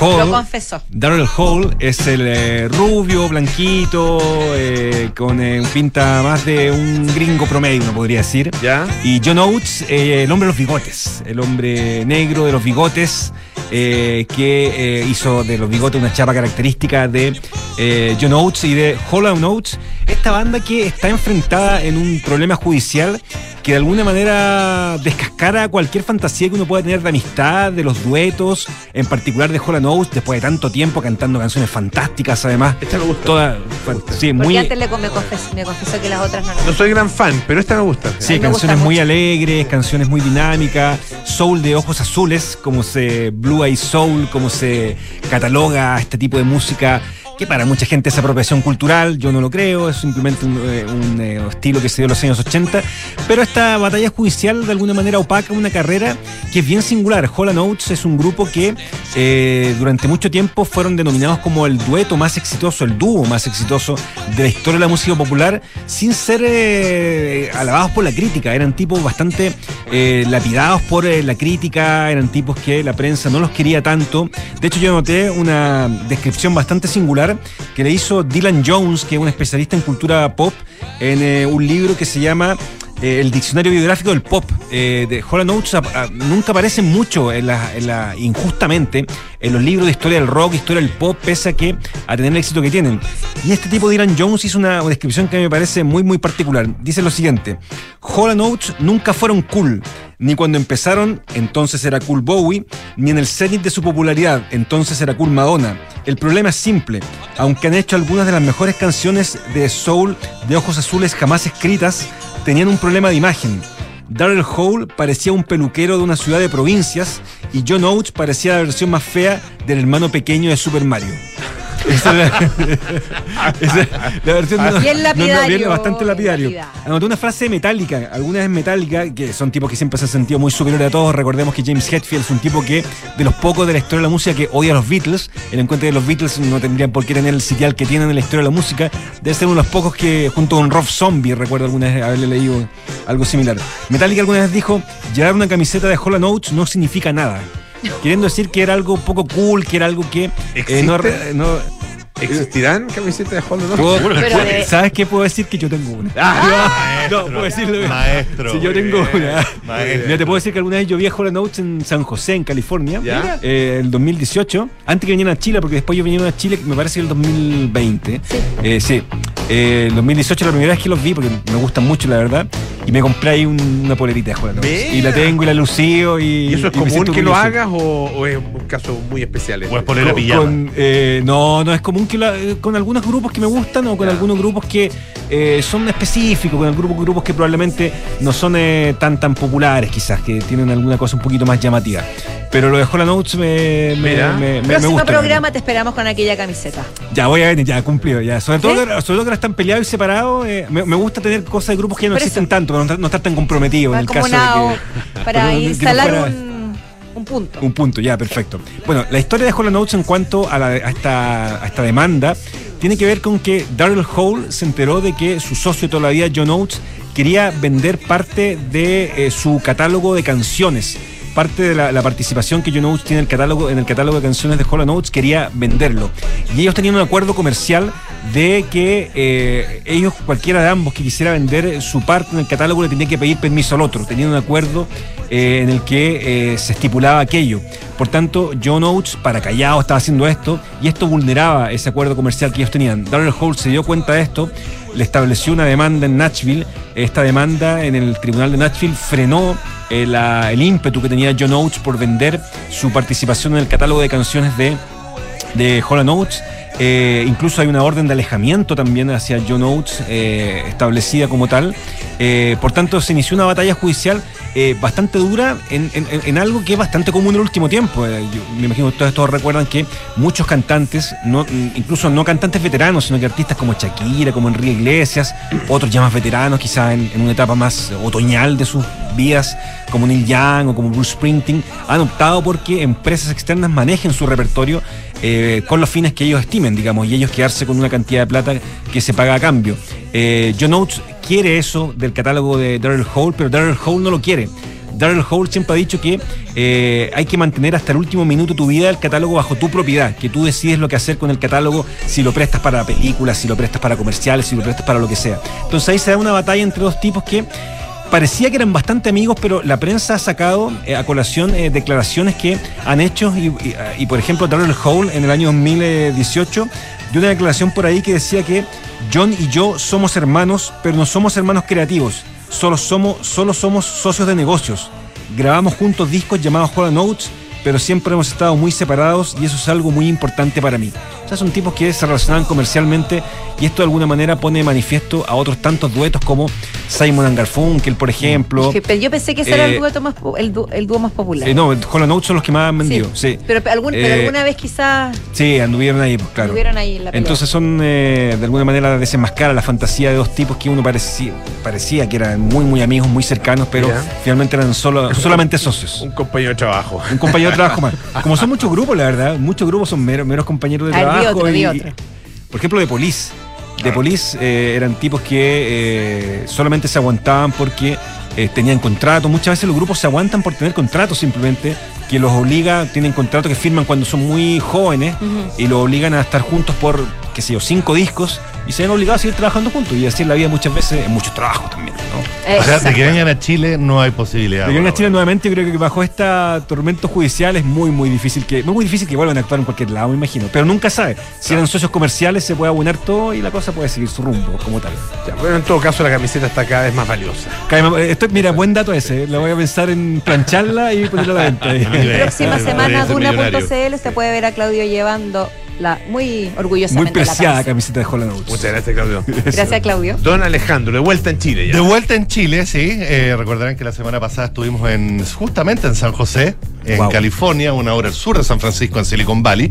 Hall, Lo confesó. Darrell Hall es el eh, rubio, blanquito, eh, con eh, pinta más de un gringo promedio, uno podría decir. ¿Ya? Y John Oates, eh, el hombre de los bigotes, el hombre negro de los bigotes, eh, que eh, hizo de los bigotes una chapa característica de eh, John Oates y de Holland Oates, esta banda que está enfrentada en un problema judicial que de alguna manera descascara cualquier fantasía que uno pueda tener de amistad, de los duetos, en particular de Holland Oates, después de tanto tiempo cantando canciones fantásticas, además. Esta me gusta. Toda, sí, Porque muy, antes le, me, confes- me confesó que las otras no. No soy gran fan, pero esta me gusta. Sí, me gusta canciones muy mucho. alegres, canciones muy dinámicas, soul de ojos azules, como se Blue Eye Soul, como se cataloga este tipo de música que para mucha gente es apropiación cultural, yo no lo creo, es simplemente un, eh, eh, estilo que se dio en los años 80, pero esta batalla judicial de alguna manera opaca una carrera que es bien singular. Holland Oates es un grupo que eh, durante mucho tiempo fueron denominados como el dueto más exitoso, el dúo más exitoso de la historia de la música popular, sin ser alabados por la crítica. Eran tipos bastante lapidados por la crítica, eran tipos que la prensa no los quería tanto. De hecho, yo noté una descripción bastante singular que le hizo Dylan Jones, que es un especialista en cultura pop, en eh, un libro que se llama eh, El Diccionario Biográfico del Pop. Eh, de Hall Oates ap- a- nunca aparecen mucho, en la, en la- injustamente, en los libros de historia del rock, historia del pop, pese a que a tener el éxito que tienen. Y este tipo, Dylan Jones, hizo una descripción que me parece muy, muy particular. Dice lo siguiente: Hall Oates nunca fueron cool. Ni cuando empezaron, entonces era cool Bowie, ni en el cenit de su popularidad, entonces era cool Madonna. El problema es simple. Aunque han hecho algunas de las mejores canciones de soul de ojos azules jamás escritas, tenían un problema de imagen. Darrell Hole parecía un peluquero de una ciudad de provincias y John Oates parecía la versión más fea del hermano pequeño de Super Mario. Esa es la, (laughs) esa es la versión de- Bien no, no, lapidario, bastante lapidario. lapidario. Anoté una frase metálica, alguna vez metálica, que son tipos que siempre se han sentido muy superiores a todos. Recordemos que James Hetfield es un tipo que, de los pocos de la historia de la música que odia a los Beatles. El encuentro de los Beatles no tendrían por qué tener el sitial que tienen en la historia de la música. Debe ser uno de los pocos que, junto con Rob Zombie, recuerdo alguna vez haberle leído algo similar. Metallica alguna vez dijo: llevar una camiseta de Hall Oates no significa nada. Queriendo decir que era algo poco cool, que era algo que eh, no, ¿Existirán camisetas de? Pero de- ¿Sabes qué puedo decir? Que yo tengo una. (laughs) no, puedo decirlo. Maestro. Sí, yo tengo una. Maestro. Mira, te puedo decir que alguna vez yo vi a Hall Oates en San José, en California, Ya. eh, el 2018, antes que vinieran a Chile, porque después yo vinieron a Chile, me parece que el 2020. Sí. Eh, sí. Eh, el 2018 la primera vez que los vi, porque me gustan mucho, la verdad, y me compré ahí un- una polerita de Hall Oates. Mira. Y la tengo y la lucío y. ¿Y eso es y común que lo hagas o, o es un caso muy especial? O es polera Con- pijama. con, eh, no, no es común que la- eh, con algunos grupos que me gustan o con algunos grupos que eh, son específicos, con grupos, grupos que probablemente no son eh, tan tan populares, quizás, que tienen alguna cosa un poquito más llamativa. Pero lo de Holland Oates me, me, Mira. me- me- me Próximo gusta. programa te esperamos con aquella camiseta. Ya voy a venir, ya cumplido, ya. Sobre todo, sobre todo que ahora están peleados y separados. eh, me, me gusta tener cosas de grupos que ya no Por existen eso. tanto, para no, estar- no estar tan comprometidos en el caso de que. para (laughs) instalar fuera- un, un punto. un punto, ya, perfecto. Bueno, la historia de Hall Oates en cuanto a, la- a esta, esta demanda tiene que ver con que Darrell Hall se enteró de que su socio toda la vida, John Oates, quería vender parte de eh, su catálogo de canciones. Parte de la, participación que John Oates tiene en el catálogo, en el catálogo de canciones de Hall Oates quería venderlo. Y ellos tenían un acuerdo comercial de que eh, ellos, cualquiera de ambos que quisiera vender su parte en el catálogo, le tenía que pedir permiso al otro. Tenían un acuerdo eh, en el que eh, se estipulaba aquello. Por tanto, John Oates, para callado, estaba haciendo esto y esto vulneraba ese acuerdo comercial que ellos tenían. Darrell Hall se dio cuenta de esto, le estableció una demanda en Nashville. Esta demanda en el tribunal de Nashville frenó el ímpetu que tenía John Oates por vender su participación en el catálogo de canciones de de Hall Oates. Eh, incluso hay una orden de alejamiento también hacia John Oates eh, establecida como tal. Eh, por tanto, se inició una batalla judicial eh, bastante dura en, algo que es bastante común en el último tiempo. Eh, me imagino que todos, todos recuerdan que muchos cantantes, no, incluso no cantantes veteranos, sino que artistas como Shakira, como Enrique Iglesias, otros ya más veteranos, quizás en, una etapa más otoñal de sus vidas, como Neil Young o como Bruce Springsteen, han optado porque empresas externas manejen su repertorio eh, con los fines que ellos estimen, digamos, y ellos quedarse con una cantidad de plata que se paga a cambio. John Oates quiere eso del catálogo de Darrell Hall, pero Darrell Hall no lo quiere. Darrell Hall siempre ha dicho que eh, hay que mantener hasta el último minuto tu vida el catálogo bajo tu propiedad, que tú decides lo que hacer con el catálogo, si lo prestas para películas, si lo prestas para comerciales, si lo prestas para lo que sea. Entonces ahí se da una batalla entre dos tipos que parecía que eran bastante amigos, pero la prensa ha sacado eh, a colación eh, declaraciones que han hecho y, por ejemplo Darrell Hall en el año 2018 dio una declaración por ahí que decía que John y yo somos hermanos, pero no somos hermanos creativos, solo somos, solo somos socios de negocios. Grabamos juntos discos llamados Hall Notes, pero siempre hemos estado muy separados y eso es algo muy importante para mí. O sea, son tipos que se relacionan comercialmente y esto de alguna manera pone de manifiesto a otros tantos duetos como Simon and Garfunkel, por ejemplo. Es que pe- yo pensé que ese era el, Eh, dueto más, el, du- el dúo más popular. Eh, no, Hall Notes son los que más han vendido, sí. Pero, pe- algún- pero Eh, alguna vez quizás Sí, anduvieron ahí, pues, claro. estuvieron ahí en la pelea. Entonces son eh, de alguna manera desenmascara la fantasía de dos tipos que uno parecía, parecía que eran muy muy amigos, muy cercanos, pero Ya. finalmente eran solo, solamente socios. Un compañero de trabajo. Un compañero de trabajo más. Como son muchos grupos, la verdad, muchos grupos son meros, meros compañeros de A ver, di trabajo. otro, di y- otro. por ejemplo, de Police. De Police eh, eran tipos que eh, solamente se aguantaban porque eh, tenían contrato. Muchas veces los grupos se aguantan por tener contratos simplemente, que los obliga, tienen contratos que firman cuando son muy jóvenes y los obligan a estar juntos por, qué sé yo, cinco discos y se ven obligados a seguir trabajando juntos. Y así es la vida muchas veces, en mucho trabajo también, ¿no? O sea, de que vengan a Chile no hay posibilidad. De que vengan a. Chile nuevamente, yo creo que bajo esta tormento judicial es muy, muy difícil que, muy, muy difícil que vuelvan a actuar en cualquier lado, me imagino. Pero nunca sabe. Si eran socios comerciales, se puede abonar todo y la cosa puede seguir su rumbo como tal. Ya, bueno, en todo caso, la camiseta está cada vez más valiosa. Eh, estoy- mira, buen dato ese. La voy a pensar en plancharla y ponerla a la venta. (laughs) Próxima semana. Duna.cl se puede ver a Claudio llevando la muy Muy orgullosamente la preciada camiseta. camiseta de Holland Oates. Muchas gracias, Claudio. Gracias, Claudio. Don Alejandro, de vuelta en Chile ya. De vuelta en Chile, sí. Eh, recordarán que la semana pasada estuvimos en justamente en San José, en Wow. California, una hora al sur de San Francisco, en Silicon Valley,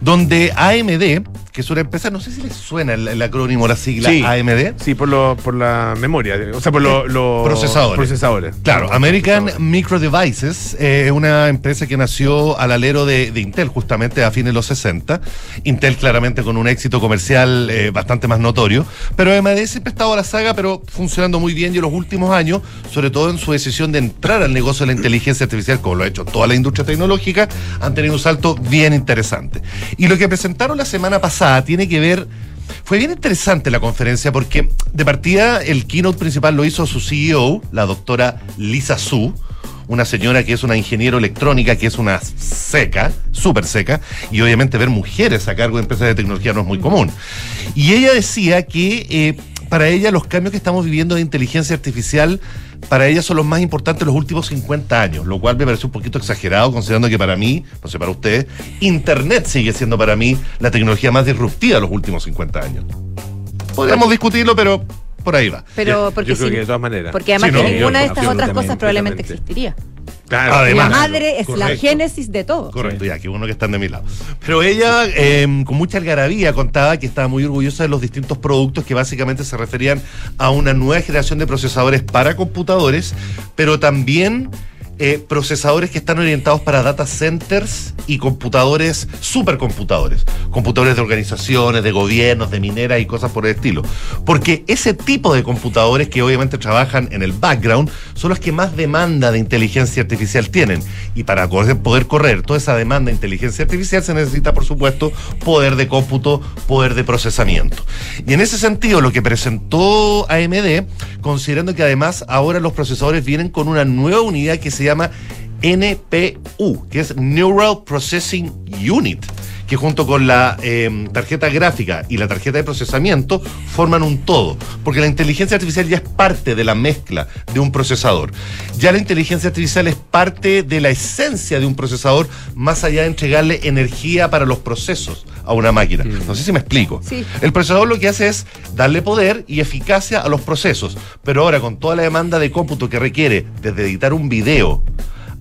donde AMD, que es una empresa, no sé si les suena el, el acrónimo, la sigla Sí. AMD. Sí, por, lo, por la memoria, o sea, por lo- los Procesadores. procesadores. Claro, American procesadores. Micro Devices eh, es una empresa que nació al alero de, de Intel justamente a fines de los 60. Intel claramente con un éxito comercial eh, bastante más notorio, pero AMD siempre ha estado a la saga, pero funcionando muy bien y en los últimos años, sobre todo en su decisión de entrar al negocio de la inteligencia artificial, como lo ha hecho toda la industria tecnológica, han tenido un salto bien interesante. Y lo que presentaron la semana pasada tiene que ver fue bien interesante la conferencia porque de partida el keynote principal lo hizo su CEO, la doctora Lisa Su, una señora que es una ingeniero electrónica, que es una seca, súper seca, y obviamente ver mujeres a cargo de empresas de tecnología no es muy común. Y ella decía que eh, para ella los cambios que estamos viviendo de inteligencia artificial, para ella son los más importantes de los últimos 50 años, lo cual me parece un poquito exagerado, considerando que para mí, no sé para ustedes, Internet sigue siendo para mí la tecnología más disruptiva de los últimos 50 años. Podríamos discutirlo, pero por ahí va. Pero Yo- porque yo creo que de todas maneras. Porque además Sí, que no, ninguna de estas otras cosas probablemente existiría. Claro, Además, la madre es la génesis de todo. Correcto, ya, que uno que están de mi lado. Pero ella, eh, con mucha algarabía, contaba que estaba muy orgullosa de los distintos productos que básicamente se referían a una nueva generación de procesadores para computadores, pero también eh, procesadores que están orientados para data centers y computadores, supercomputadores, computadores de organizaciones, de gobiernos, de mineras y cosas por el estilo. Porque ese tipo de computadores que obviamente trabajan en el background son los que más demanda de inteligencia artificial tienen. Y para poder correr toda esa demanda de inteligencia artificial se necesita, por supuesto, poder de cómputo, poder de procesamiento. Y en ese sentido, lo que presentó AMD, considerando que además ahora los procesadores vienen con una nueva unidad que se llama NPU, que es Neural Processing Unit, que junto con la eh, tarjeta gráfica y la tarjeta de procesamiento forman un todo, porque la inteligencia artificial ya es parte de la mezcla de un procesador. Ya la inteligencia artificial es parte de la esencia de un procesador, más allá de entregarle energía para los procesos a una máquina. No sé si me explico. Sí. El procesador lo que hace es darle poder y eficacia a los procesos, pero ahora con toda la demanda de cómputo que requiere desde editar un video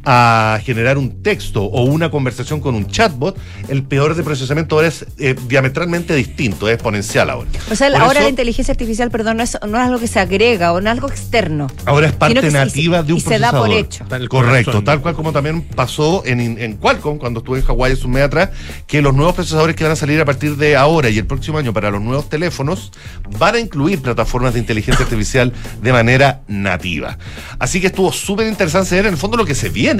a generar un texto o una conversación con un chatbot, el peor de procesamiento ahora es eh, diametralmente distinto, es exponencial ahora. O sea, Por ahora eso, la inteligencia artificial, perdón, no es, no es algo que se agrega o no es algo externo. Ahora es parte que se- nativa de un y se da procesador. por hecho. Correcto, tal cual como también pasó en, en Qualcomm cuando estuve en Hawái hace un mes atrás, que los nuevos procesadores que van a salir a partir de ahora y el próximo año para los nuevos teléfonos van a incluir plataformas de inteligencia artificial de manera nativa. Así que estuvo súper interesante ver en el fondo lo que se viene.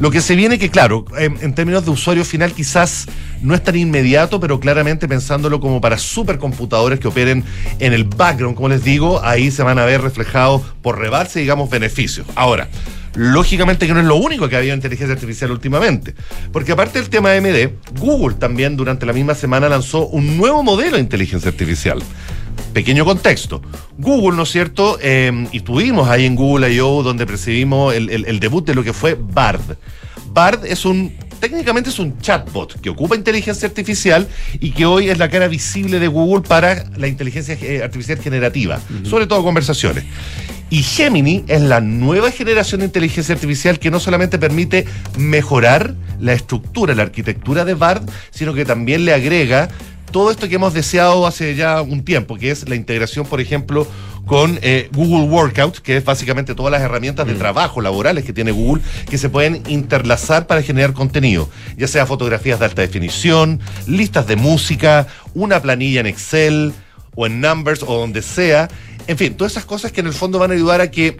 Lo que se viene que, claro, en, en términos de usuario final quizás no es tan inmediato, pero claramente pensándolo como para supercomputadores que operen en el background, como les digo, ahí se van a ver reflejados por rebarse, digamos, beneficios. Ahora, Lógicamente que no es lo único que ha habido en inteligencia artificial últimamente, porque aparte del tema AMD, Google también durante la misma semana lanzó un nuevo modelo de inteligencia artificial. Pequeño contexto. Google, ¿no es cierto? Eh, y estuvimos ahí en Google I.O. donde percibimos el, el- el debut de lo que fue Bard. Bard es un, técnicamente es un chatbot que ocupa inteligencia artificial y que hoy es la cara visible de Google para la inteligencia eh, artificial generativa, sobre todo conversaciones. Y Gemini es la nueva generación de inteligencia artificial que no solamente permite mejorar la estructura, la arquitectura de BARD, sino que también le agrega todo esto que hemos deseado hace ya un tiempo, que es la integración, por ejemplo, con eh, Google Workout, que es básicamente todas las herramientas de trabajo laborales que tiene Google, que se pueden interlazar para generar contenido, ya sea fotografías de alta definición, listas de música, una planilla en Excel o en Numbers o donde sea. En fin, todas esas cosas que en el fondo van a ayudar a que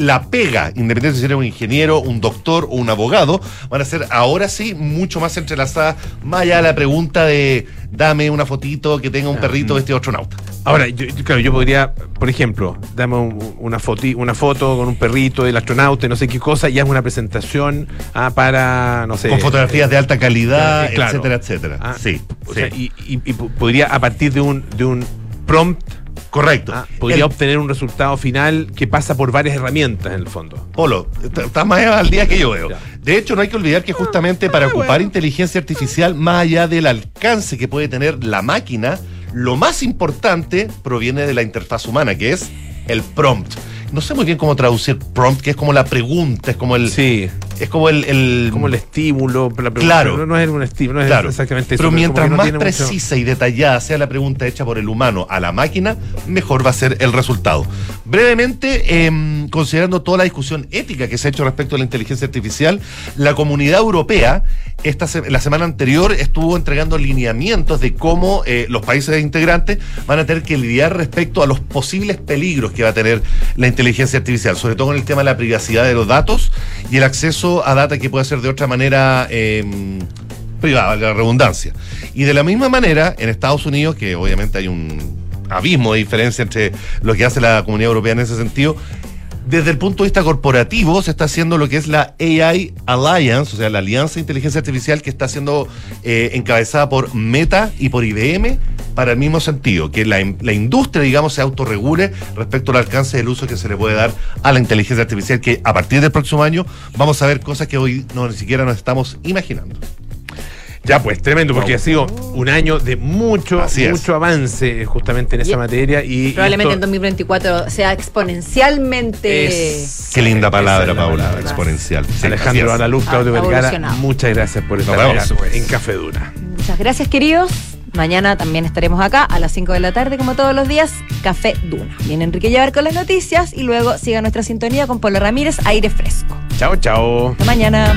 la pega, independientemente si eres un ingeniero, un doctor o un abogado, van a ser ahora sí mucho más entrelazadas, más allá de la pregunta de dame una fotito que tenga un perrito vestido de astronauta. Ahora, yo, claro, yo podría, por ejemplo, dame un- una, foti- una foto con un perrito del astronauta, y no sé qué cosa, y haz una presentación ah, para, no sé. Con fotografías de alta calidad, claro. etcétera, etcétera. Ah, sí, o sí. sea, y, y- y po- podría, a partir de un, de un prompt, Correcto. ah, podría El- obtener un resultado final que pasa por varias herramientas en el fondo. Polo, estás más al día que yo veo. De hecho, no hay que olvidar que justamente para ocupar inteligencia artificial, más allá del alcance que puede tener la máquina, lo más importante proviene de la interfaz humana, que es el prompt. No sé muy bien cómo traducir prompt, que es como la pregunta, es como el. Sí. Es como el. el- Como el estímulo, la pregunta, Claro. No, no es un estímulo, no es Claro. exactamente eso. Pero mientras no más mucho- precisa y detallada sea la pregunta hecha por el humano a la máquina, mejor va a ser el resultado. Brevemente, em, considerando toda la discusión ética que se ha hecho respecto a la inteligencia artificial, la comunidad europea esta se- la semana anterior estuvo entregando lineamientos de cómo eh, los países integrantes van a tener que lidiar respecto a los posibles peligros que va a tener la inteligencia artificial, sobre todo con el tema de la privacidad de los datos y el acceso a data que puede ser de otra manera em, privada, la redundancia. Y de la misma manera, en Estados Unidos, que obviamente hay un abismo de diferencia entre lo que hace la comunidad europea en ese sentido, desde el punto de vista corporativo se está haciendo lo que es la AI Alliance, o sea, la Alianza de Inteligencia Artificial que está siendo eh, encabezada por Meta y por IBM para el mismo sentido, que la, industria, digamos, se autorregule respecto al alcance del uso que se le puede dar a la inteligencia artificial, que a partir del próximo año vamos a ver cosas que hoy no ni siquiera nos estamos imaginando. Ya, pues tremendo, porque ha sido un año de mucho, Así es. mucho avance eh, justamente en esa Y- materia. Y Probablemente en esto 2024 sea exponencialmente. es- Qué linda palabra, Esa es la Paula, palabra. exponencial. Sí, así Alejandro es. Alaluz, Claudio Ha Vergara, evolucionado. muchas gracias por estar Nos vemos. acá en Café Dura. Muchas gracias, queridos. Mañana también estaremos acá a las 5 de la tarde, como todos los días, Café Duna. Viene Enrique Llevar con las noticias y luego siga nuestra sintonía con Polo Ramírez, aire fresco. Chao, chao. Hasta mañana.